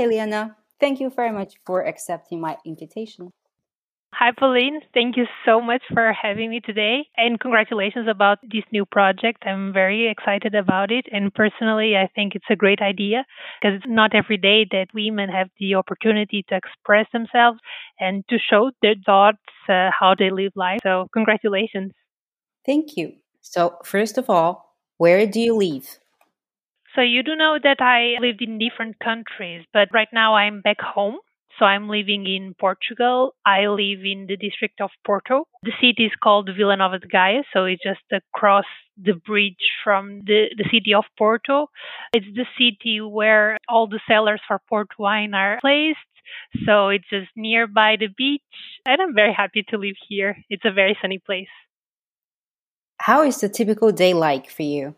Hi, Eliana. Thank you very much for accepting my invitation. Hi, Pauline. Thank you so much for having me today. And congratulations about this new project. I'm very excited about it. And personally, I think it's a great idea because it's not every day that women have the opportunity to express themselves and to show their thoughts, uh, how they live life. So, congratulations. Thank you. So, first of all, where do you live? So, you do know that I lived in different countries, but right now I'm back home so I'm living in Portugal. I live in the district of Porto. The city is called Vila Nova de Gaia, so it's just across the bridge from the, the city of Porto. It's the city where all the cellars for port wine are placed. So it's just nearby the beach, and I'm very happy to live here. It's a very sunny place. How is the typical day like for you?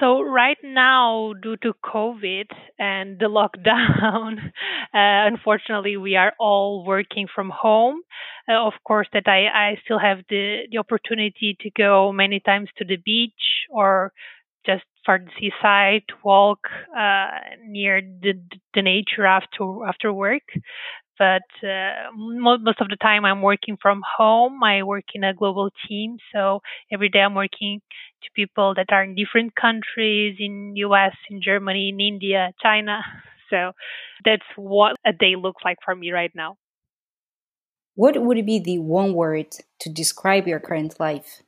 So right now, due to COVID and the lockdown, uh, unfortunately, we are all working from home. Uh, of course, that I, I still have the, the opportunity to go many times to the beach or just for the seaside walk uh, near the, the nature after after work but uh, most of the time I'm working from home. I work in a global team, so every day I'm working to people that are in different countries in US, in Germany, in India, China. So that's what a day looks like for me right now. What would be the one word to describe your current life?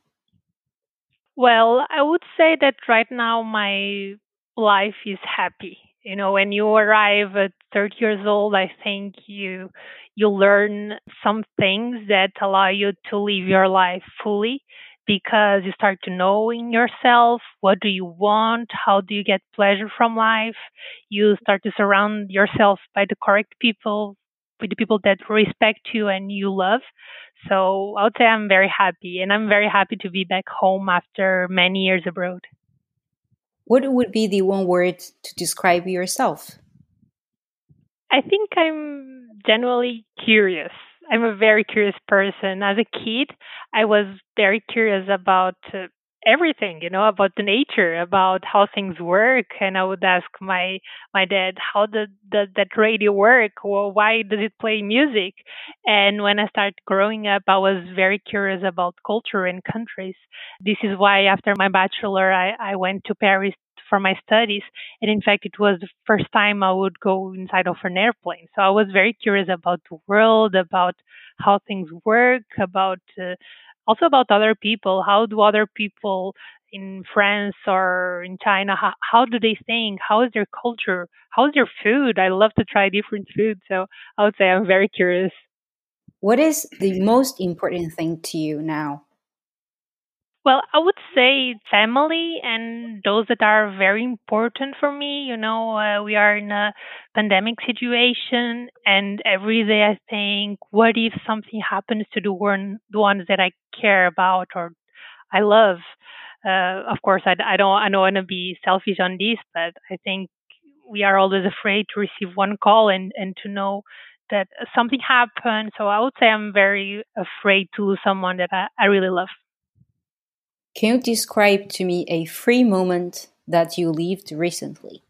Well, I would say that right now my life is happy you know when you arrive at 30 years old i think you you learn some things that allow you to live your life fully because you start to knowing yourself what do you want how do you get pleasure from life. You start to surround yourself by the correct people with the people that respect you and you love. So i would say i'm very happy and i'm very happy to be back home after many years abroad what would be the one word to describe yourself? I think I'm generally curious. I'm a very curious person. As a kid, I was very curious about uh, everything, you know, about the nature, about how things work. And I would ask my my dad, how did, did that radio work? Well, why does it play music? And when I started growing up, I was very curious about culture and countries. This is why after my bachelor, I, I went to Paris for my studies. And in fact, it was the first time I would go inside of an airplane. So I was very curious about the world, about how things work, about uh, also about other people. How do other people in France or in China, how, how do they think? How is their culture? How is their food? I love to try different food. So I would say I'm very curious. What is the most important thing to you now? Well, I would say family and those that are very important for me. You know, uh, we are in a pandemic situation, and every day I think, what if something happens to the one the ones that I care about or I love? Uh, of course, I, I don't I don't want to be selfish on this, but I think we are always afraid to receive one call and and to know that something happened. So I would say I'm very afraid to lose someone that I, I really love. Can you describe to me a free moment that you lived recently?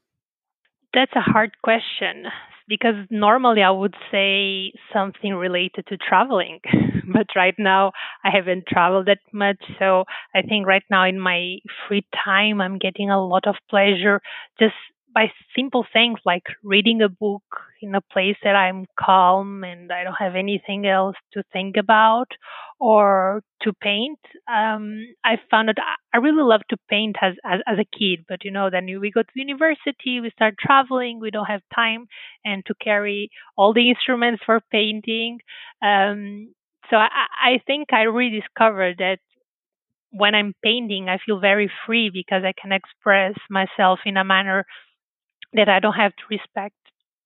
That's a hard question because normally I would say something related to traveling. but right now I haven't traveled that much. So I think right now in my free time, I'm getting a lot of pleasure just by simple things like reading a book in a place that I'm calm and I don't have anything else to think about, or to paint. Um, I found that I really love to paint as, as, as a kid, but you know, then we go to university, we start traveling, we don't have time and to carry all the instruments for painting. Um, so I, I think I rediscovered that when I'm painting, I feel very free because I can express myself in a manner that I don't have to respect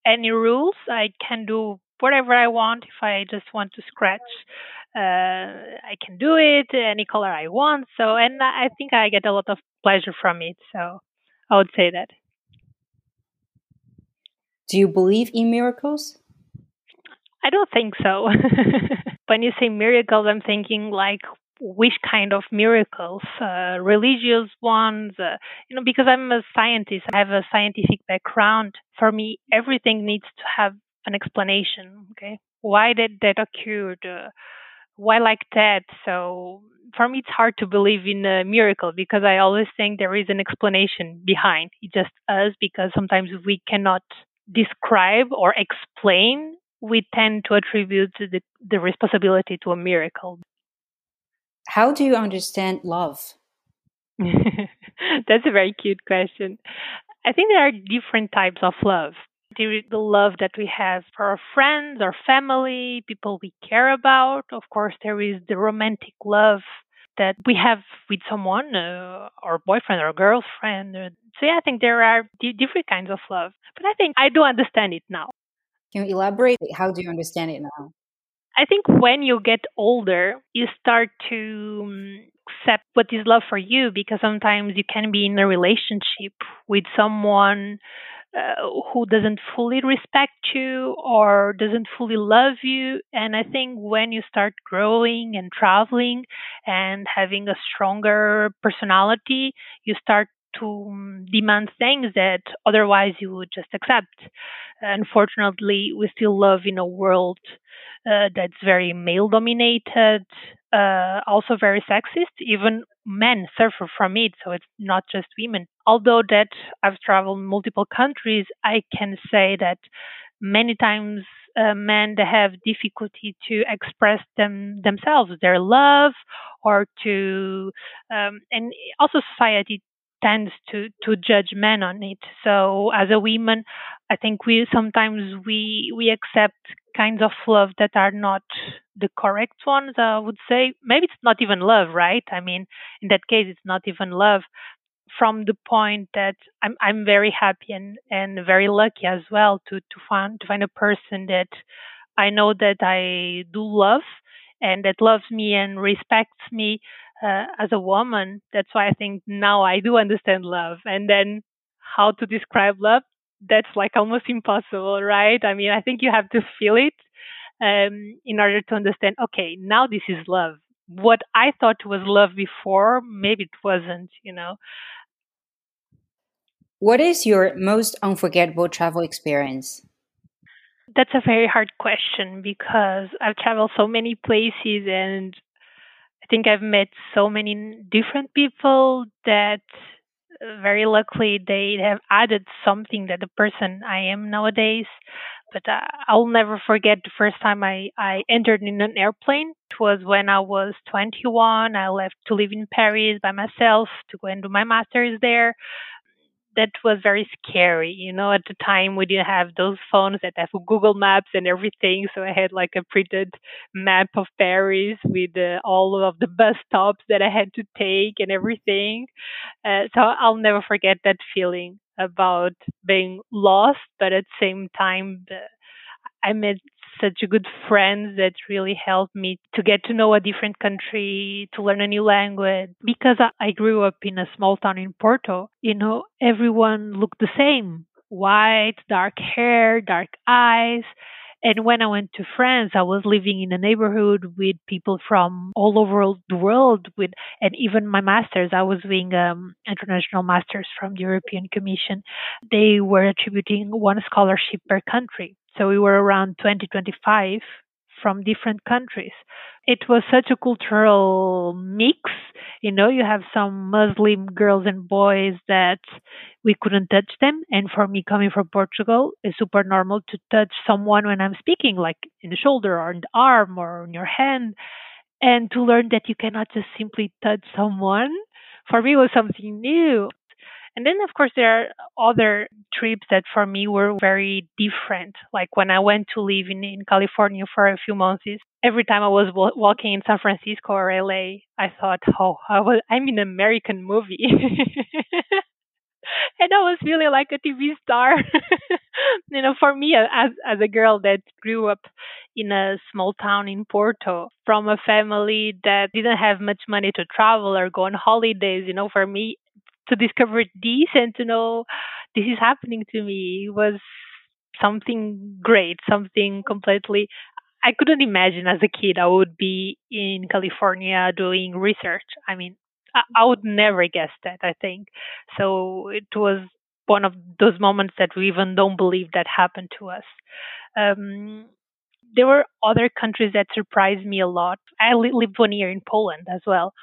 any rules. I can do whatever I want. If I just want to scratch, uh, I can do it any color I want. So, and I think I get a lot of pleasure from it. So, I would say that. Do you believe in miracles? I don't think so. when you say miracles, I'm thinking like which kind of miracles, uh, religious ones, uh, you know, because I'm a scientist, I have a scientific background. For me, everything needs to have an explanation. Okay, why did that occur? Uh, why like that? So for me, it's hard to believe in a miracle because I always think there is an explanation behind. It's just us because sometimes we cannot describe or explain. We tend to attribute the, the responsibility to a miracle. How do you understand love? That's a very cute question. I think there are different types of love. There is the love that we have for our friends, our family, people we care about. Of course, there is the romantic love that we have with someone, uh, our boyfriend or girlfriend. So yeah, I think there are d- different kinds of love. But I think I do understand it now. Can you elaborate? How do you understand it now? I think when you get older, you start to um, accept what is love for you because sometimes you can be in a relationship with someone uh, who doesn't fully respect you or doesn't fully love you. And I think when you start growing and traveling and having a stronger personality, you start to um, demand things that otherwise you would just accept. Unfortunately, we still live in a world uh, that's very male dominated, uh, also very sexist. Even men suffer from it, so it's not just women. Although that I've traveled multiple countries, I can say that many times uh, men have difficulty to express them themselves, their love, or to, um, and also society tends to to judge men on it. So as a woman, I think we sometimes we we accept kinds of love that are not the correct ones. I would say maybe it's not even love, right? I mean, in that case, it's not even love. From the point that I'm I'm very happy and and very lucky as well to to find to find a person that I know that I do love and that loves me and respects me uh, as a woman. That's why I think now I do understand love. And then how to describe love, that's like almost impossible, right? I mean, I think you have to feel it um, in order to understand, okay, now this is love. What I thought was love before, maybe it wasn't, you know. What is your most unforgettable travel experience? That's a very hard question because I've traveled so many places and I think I've met so many different people that uh, very luckily they have added something that the person I am nowadays. But uh, I'll never forget the first time I, I entered in an airplane. It was when I was 21. I left to live in Paris by myself to go and do my master's there that was very scary. You know, at the time we didn't have those phones that have Google Maps and everything, so I had like a printed map of Paris with uh, all of the bus stops that I had to take and everything. Uh, so I'll never forget that feeling about being lost, but at the same time, I met such good friends that really helped me to get to know a different country, to learn a new language. Because I grew up in a small town in Porto, you know, everyone looked the same white, dark hair, dark eyes. And when I went to France, I was living in a neighborhood with people from all over the world. With and even my masters, I was doing um, international masters from the European Commission. They were attributing one scholarship per country. So we were around 20, 25 from different countries. It was such a cultural mix. You know, you have some Muslim girls and boys that we couldn't touch them. And for me, coming from Portugal, it's super normal to touch someone when I'm speaking, like in the shoulder or in the arm or on your hand. And to learn that you cannot just simply touch someone, for me, was something new. And then, of course, there are other trips that for me were very different. Like when I went to live in, in California for a few months, every time I was w- walking in San Francisco or LA, I thought, oh, I was, I'm in an American movie. and I was feeling like a TV star. you know, for me as as a girl that grew up in a small town in Porto from a family that didn't have much money to travel or go on holidays, you know, for me to discover this and to know this is happening to me was something great, something completely I couldn't imagine as a kid I would be in California doing research. I mean, I, would never guess that, I think. So it was one of those moments that we even don't believe that happened to us. Um, there were other countries that surprised me a lot. I lived one year in Poland as well.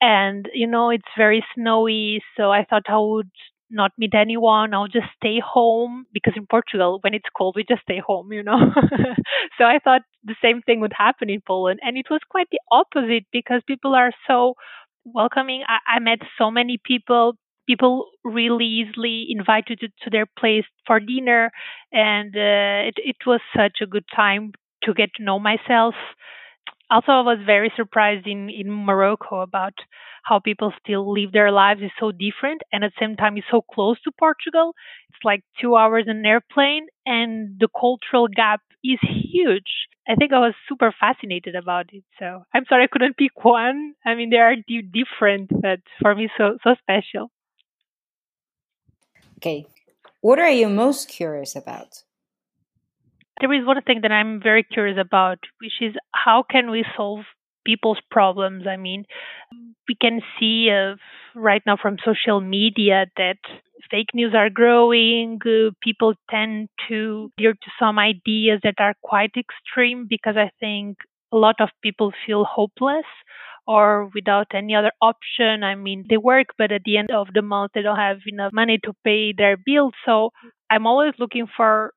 And, you know, it's very snowy. So I thought I would not meet anyone. I'll just stay home because in Portugal, when it's cold, we just stay home, you know. so I thought the same thing would happen in Poland. And it was quite the opposite because people are so welcoming. I, I met so many people. People really easily invited to, to their place for dinner. And uh, it, it was such a good time to get to know myself also I was very surprised in in Morocco about how people still live their lives is so different and at the same time is so close to Portugal. It's like two hours in an airplane and the cultural gap is huge. I think I was super fascinated about it. So I'm sorry I couldn't pick one. I mean, they are different, but for me, so so special. Okay, what are you most curious about? There is one thing that I'm very curious about, which is how can we solve people's problems? I mean, we can see uh, right now from social media that fake news are growing. Uh, people tend to adhere to some ideas that are quite extreme because I think a lot of people feel hopeless or without any other option. I mean, they work, but at the end of the month, they don't have enough money to pay their bills. So I'm always looking for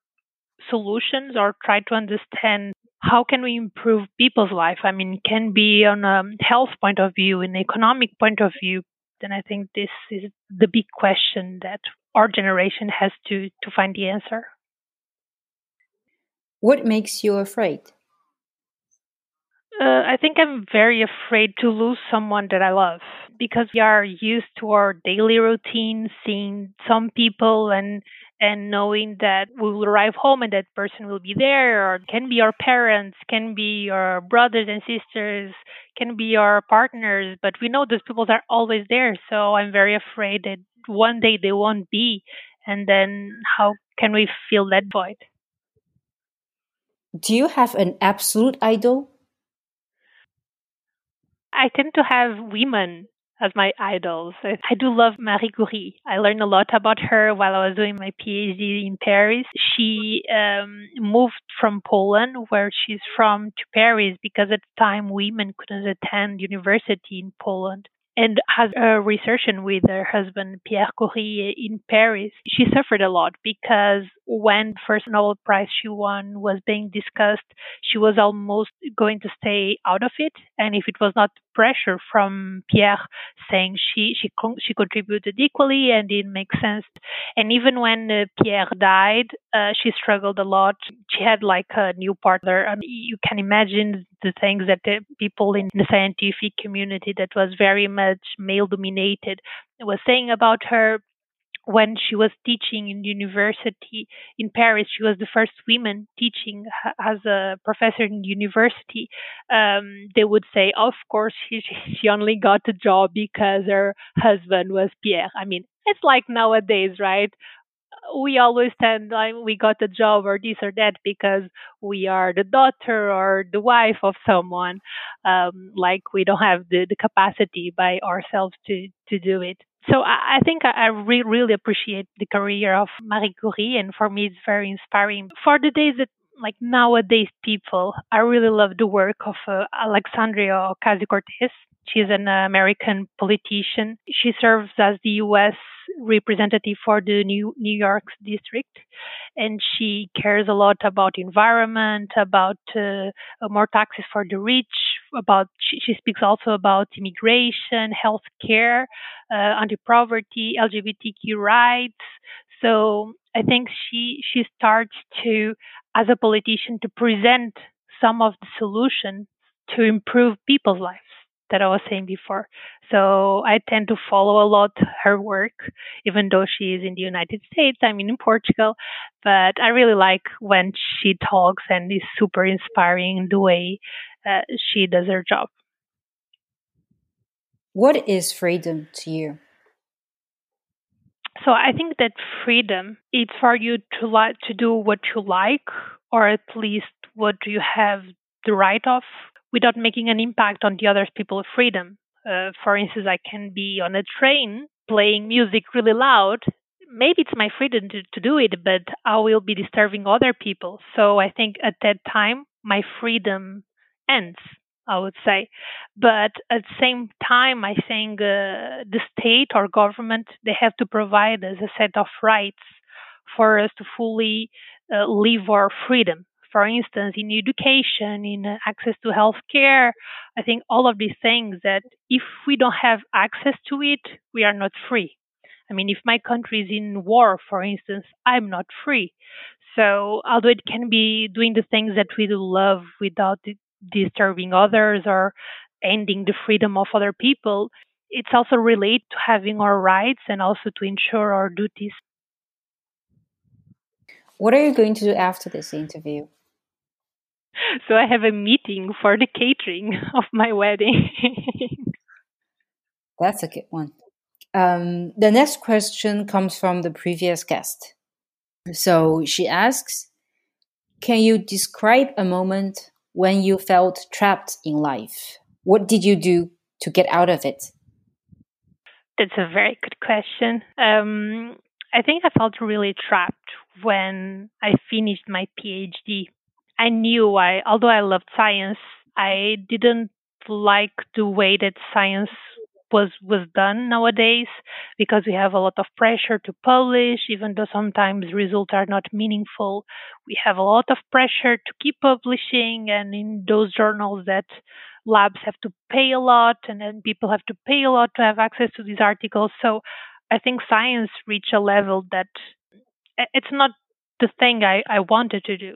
solutions or try to understand how can we improve people's life. I mean it can be on a health point of view an economic point of view then i think this is the big question that our generation has to to find the answer. What makes you afraid? Uh, I think I'm very afraid to lose someone that I love because we are used to our daily routine, seeing some people and and knowing that we will arrive home and that person will be there, or can be our parents, can be our brothers and sisters, can be our partners, but we know those people are always there. So I'm very afraid that one day they won't be, and then how can we fill that void? Do you have an absolute idol? I tend to have women as my idols. I do love Marie Curie. I learned a lot about her while I was doing my PhD in Paris. She um, moved from Poland, where she's from, to Paris because at the time women couldn't attend university in Poland and has a researching with her husband Pierre Curie in Paris. She suffered a lot because when first Nobel Prize she won was being discussed, she was almost going to stay out of it, and if it was not pressure from Pierre saying she she she contributed equally and it makes sense, and even when uh, Pierre died, uh, she struggled a lot. She had like a new partner, and you can imagine the things that the people in the scientific community that was very much male dominated was saying about her when she was teaching in university in Paris, she was the first woman teaching as a professor in university. Um, they would say, of course, she, she only got the job because her husband was Pierre. I mean, it's like nowadays, right? we always tend we got the job or this or that because we are the daughter or the wife of someone um, like we don't have the, the capacity by ourselves to to do it so I, think I, I re- really appreciate the career of Marie Curie, and for me, it's very inspiring. For the days that like nowadays people, I really love the work of uh, Alexandria Ocasio Cortez. She's an American politician. She serves as the U.S. representative for the New New York district, and she cares a lot about environment, about uh, more taxes for the rich. About she, she speaks also about immigration, healthcare, uh, anti-poverty, LGBTQ rights. So I think she she starts to, as a politician, to present some of the solutions to improve people's lives that I was saying before. So I tend to follow a lot her work, even though she is in the United States. I mean, in Portugal, but I really like when she talks and is super inspiring the way uh, she does her job. What is freedom to you? So I think that freedom it's for you to like to do what you like or at least what you have the right of without making an impact on the other people's freedom. Uh, for instance, I can be on a train playing music really loud. Maybe it's my freedom to, to do it, but I will be disturbing other people. So I think at that time, my freedom ends. I would say. But at the same time, I think uh, the state or government they have to provide us a set of rights for us to fully uh, live our freedom. For instance, in education, in uh, access to healthcare, I think all of these things that if we don't have access to it, we are not free. I mean, if my country is in war, for instance, I'm not free. So, although it can be doing the things that we do love without disturbing others or ending the freedom of other people, it's also related to having our rights and also to ensure our duties. What are you going to do after this interview? So I have a meeting for the catering of my wedding. That's a good one. Um, the next question comes from the previous guest. So she asks Can you describe a moment when you felt trapped in life? What did you do to get out of it? That's a very good question. Um, I think I felt really trapped when I finished my PhD. I knew I, although I loved science, I didn't like the way that science was was done nowadays because we have a lot of pressure to publish even though sometimes results are not meaningful. We have a lot of pressure to keep publishing and in those journals that labs have to pay a lot and then people have to pay a lot to have access to these articles. So i think science reached a level that eh, it's not the thing i, I wanted to do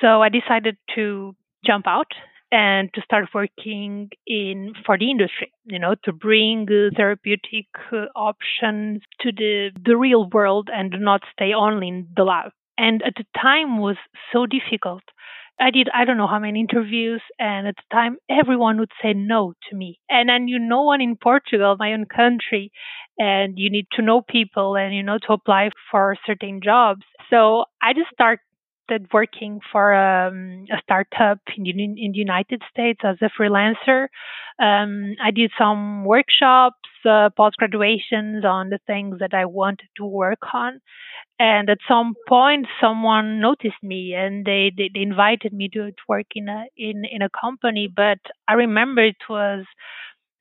so i decided to jump out and to start working in for the industry you know to bring therapeutic options to the the real world and not stay only in the lab and at the time was so difficult I did I don't know how many interviews and at the time everyone would say no to me. And then you know one in Portugal, my own country, and you need to know people and you know to apply for certain jobs. So I just start started working for um, a startup in the, in the United States as a freelancer. Um, I did some workshops, uh, post graduations on the things that I wanted to work on. And at some point, someone noticed me and they, they, they invited me to, to work in a in, in a company. But I remember it was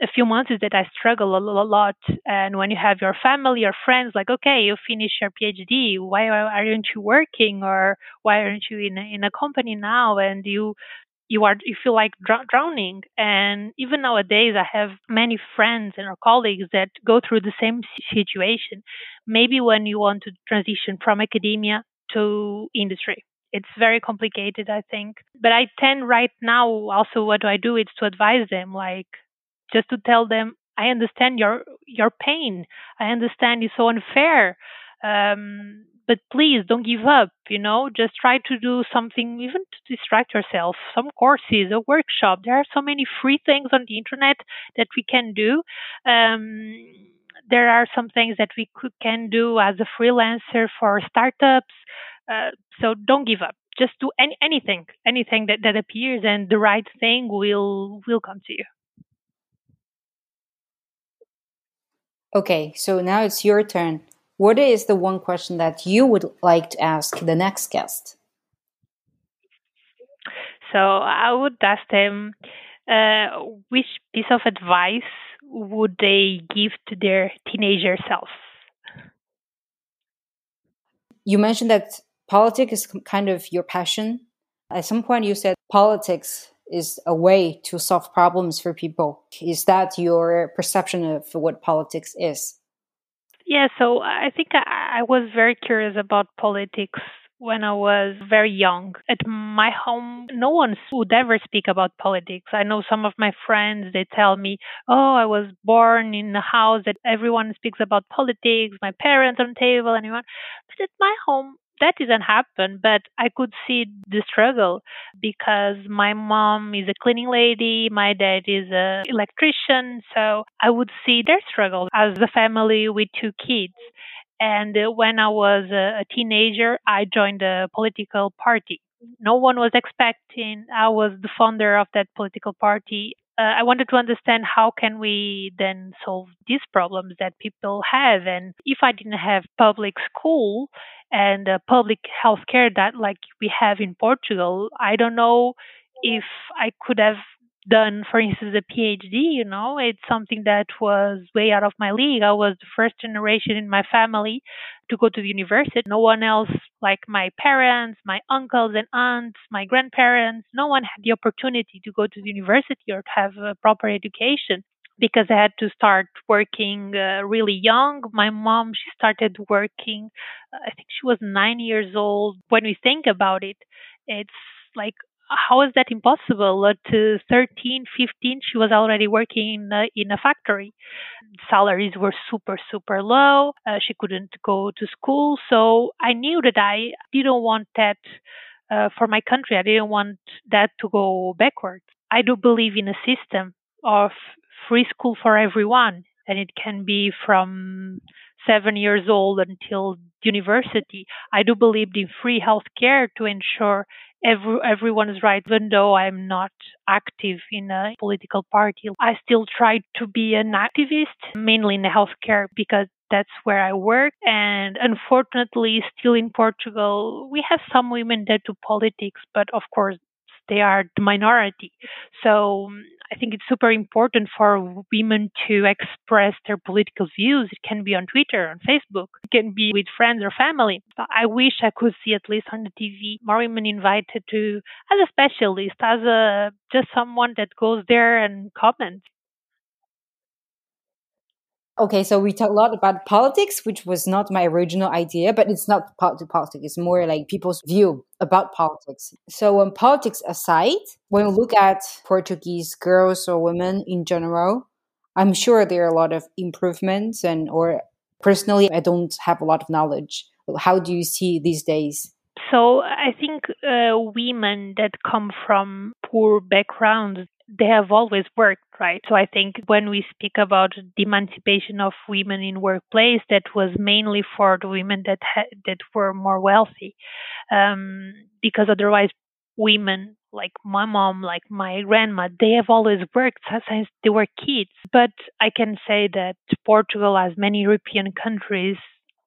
a few months is that I struggle a lot. And when you have your family or friends, like, okay, you finish your PhD, why aren't you working, or why aren't you in a, in a company now? And you you are you feel like dr- drowning. And even nowadays, I have many friends and colleagues that go through the same situation. Maybe when you want to transition from academia to industry it's very complicated i think but i tend right now also what do i do is to advise them like just to tell them I understand your your pain. I understand it's so unfair. Um, but please don't give up. You know, just try to do something, even to distract yourself. Some courses, a workshop. There are so many free things on the internet that we can do. Um, there are some things that we could, can do as a freelancer for startups. Uh, so don't give up. Just do any, anything, anything that, that appears, and the right thing will will come to you. Okay, so now it's your turn. What is the one question that you would like to ask the next guest? So I would ask them uh, which piece of advice would they give to their teenager self? You mentioned that politics is kind of your passion. At some point, you said politics is a way to solve problems for people. Is that your perception of what politics is? Yeah, so I think I, was very curious about politics when I was very young. At my home, no one would ever speak about politics. I know some of my friends, they tell me, oh, I was born in a house that everyone speaks about politics, my parents on the table, anyone. But at my home, that didn't happen, but I could see the struggle because my mom is a cleaning lady, my dad is an electrician, so I would see their struggle as a family with two kids. And when I was a teenager, I joined a political party. no one was expecting. I was the founder of that political party. Uh, I wanted to understand how can we then solve these problems that people have, and if I didn't have public school and uh, public health care that like we have in Portugal, I don't know if I could have done, for instance, a PhD, you know, it's something that was way out of my league. I was the first generation in my family to go to the university. No one else, like my parents, my uncles and aunts, my grandparents, no one had the opportunity to go to the university or to have a proper education because I had to start working uh, really young. My mom, she started working, uh, I think she was nine years old. When we think about it, it's like how is that impossible? At uh, 13, 15, she was already working in a, factory. Salaries were super, super low. Uh, she couldn't go to school. So I knew that I didn't want that uh, for my country. I didn't want that to go backwards. I do believe in a system of free school for everyone, and it can be from seven years old until university. I do believe in free health care to ensure every, everyone's right, even though I'm not active in a political party. I still try to be an activist, mainly in healthcare, because that's where I work. And unfortunately, still in Portugal, we have some women that do politics, but of course, they are the minority. So um, I think it's super important for women to express their political views. It can be on Twitter, on Facebook, it can be with friends or family. I wish I could see at least on the TV more women invited to as a specialist, as a just someone that goes there and comments. Okay, so we talk a lot about politics, which was not my original idea, but it's not part to politics. It's more like people's view about politics. So, um, politics aside, when we look at Portuguese girls or women in general, I'm sure there are a lot of improvements, and or personally, I don't have a lot of knowledge. How do you see these days? So I think uh, women that come from poor backgrounds they have always worked, right? So I think when we speak about the emancipation of women in workplace, that was mainly for the women that ha- that were more wealthy, um, because otherwise, women like my mom, like my grandma, they have always worked since they were kids. But I can say that Portugal, as many European countries,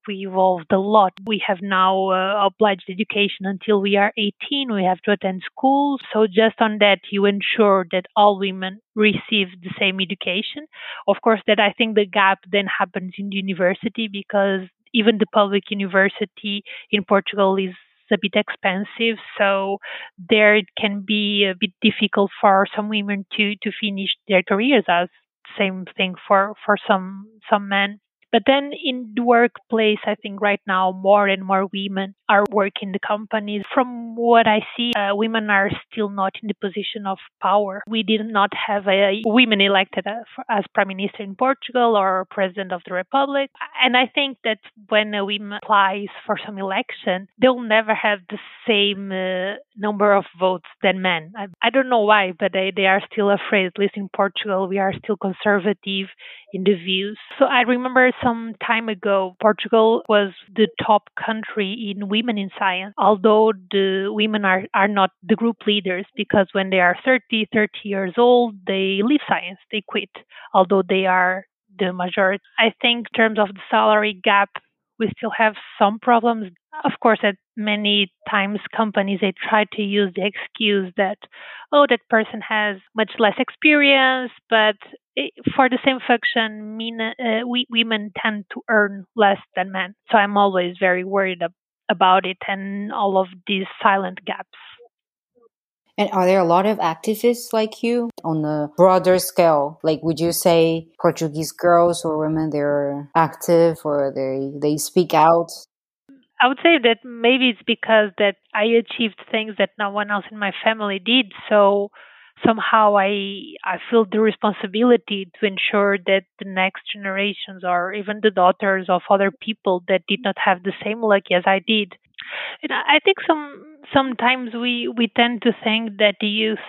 we evolved a lot. We have now uh, obliged education until we are 18. We have to attend school. So just on that, you ensure that all women receive the same education. Of course, that I think the gap then happens in university because even the public university in Portugal is a bit expensive, so there it can be a bit difficult for some women to to finish their careers. As same thing for for some some men. But then in the workplace, I think right now more and more women are working the companies. From what I see, uh, women are still not in the position of power. We did not have a women elected as, as prime minister in Portugal or president of the republic. And I think that when a woman applies for some election, they'll never have the same uh, number of votes than men. I, I don't know why, but they, they are still afraid. At least in Portugal, we are still conservative in the views. So I remember some time ago, Portugal was the top country in women in science, although the women are, are not the group leaders because when they are 30, 30 years old, they leave science, they quit, although they are the majority. I think in terms of the salary gap, we still have some problems. Of course, at many times companies they try to use the excuse that oh that person has much less experience, but for the same function, mean, uh, we, women tend to earn less than men. So I'm always very worried ab- about it and all of these silent gaps. And are there a lot of activists like you on a broader scale? Like, would you say Portuguese girls or women they're active or they they speak out? I would say that maybe it's because that I achieved things that no one else in my family did. So somehow I I feel the responsibility to ensure that the next generations or even the daughters of other people that did not have the same luck as I did. And I think some sometimes we we tend to think that the youth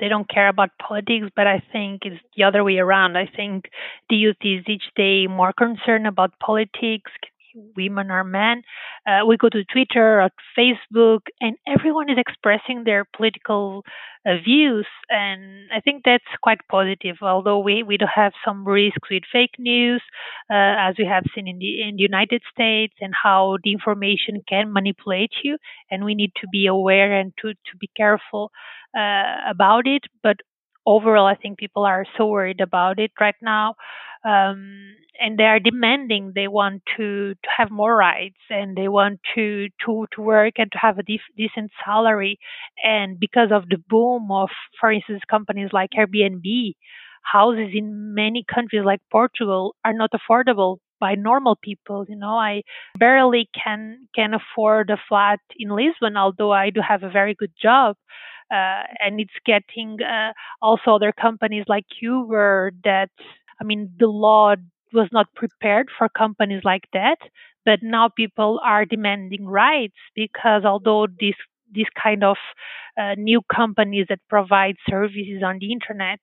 they don't care about politics, but I think it's the other way around. I think the youth is each day more concerned about politics, women or men. Uh, we go to Twitter or Facebook, and everyone is expressing their political uh, views, and I think that's quite positive. Although we, we do have some risks with fake news, uh, as we have seen in the in the United States, and how the information can manipulate you, and we need to be aware and to to be careful uh, about it. But overall, I think people are so worried about it right now. Um, and they are demanding they want to, to have more rights and they want to, to, to work and to have a def- decent salary. And because of the boom of, for instance, companies like Airbnb, houses in many countries like Portugal are not affordable by normal people. You know, I barely can can afford a flat in Lisbon, although I do have a very good job. Uh, and it's getting uh, also other companies like Uber that I mean the law was not prepared for companies like that but now people are demanding rights because although these these kind of uh, new companies that provide services on the internet.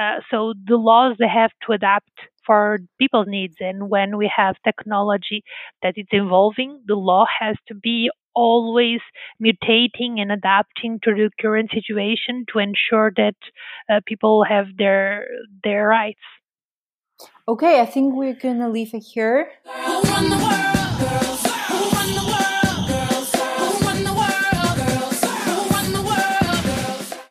Uh, so the laws they have to adapt for people's needs. And when we have technology that is evolving, the law has to be always mutating and adapting to the current situation to ensure that uh, people have their their rights. Okay, I think we're gonna leave it here.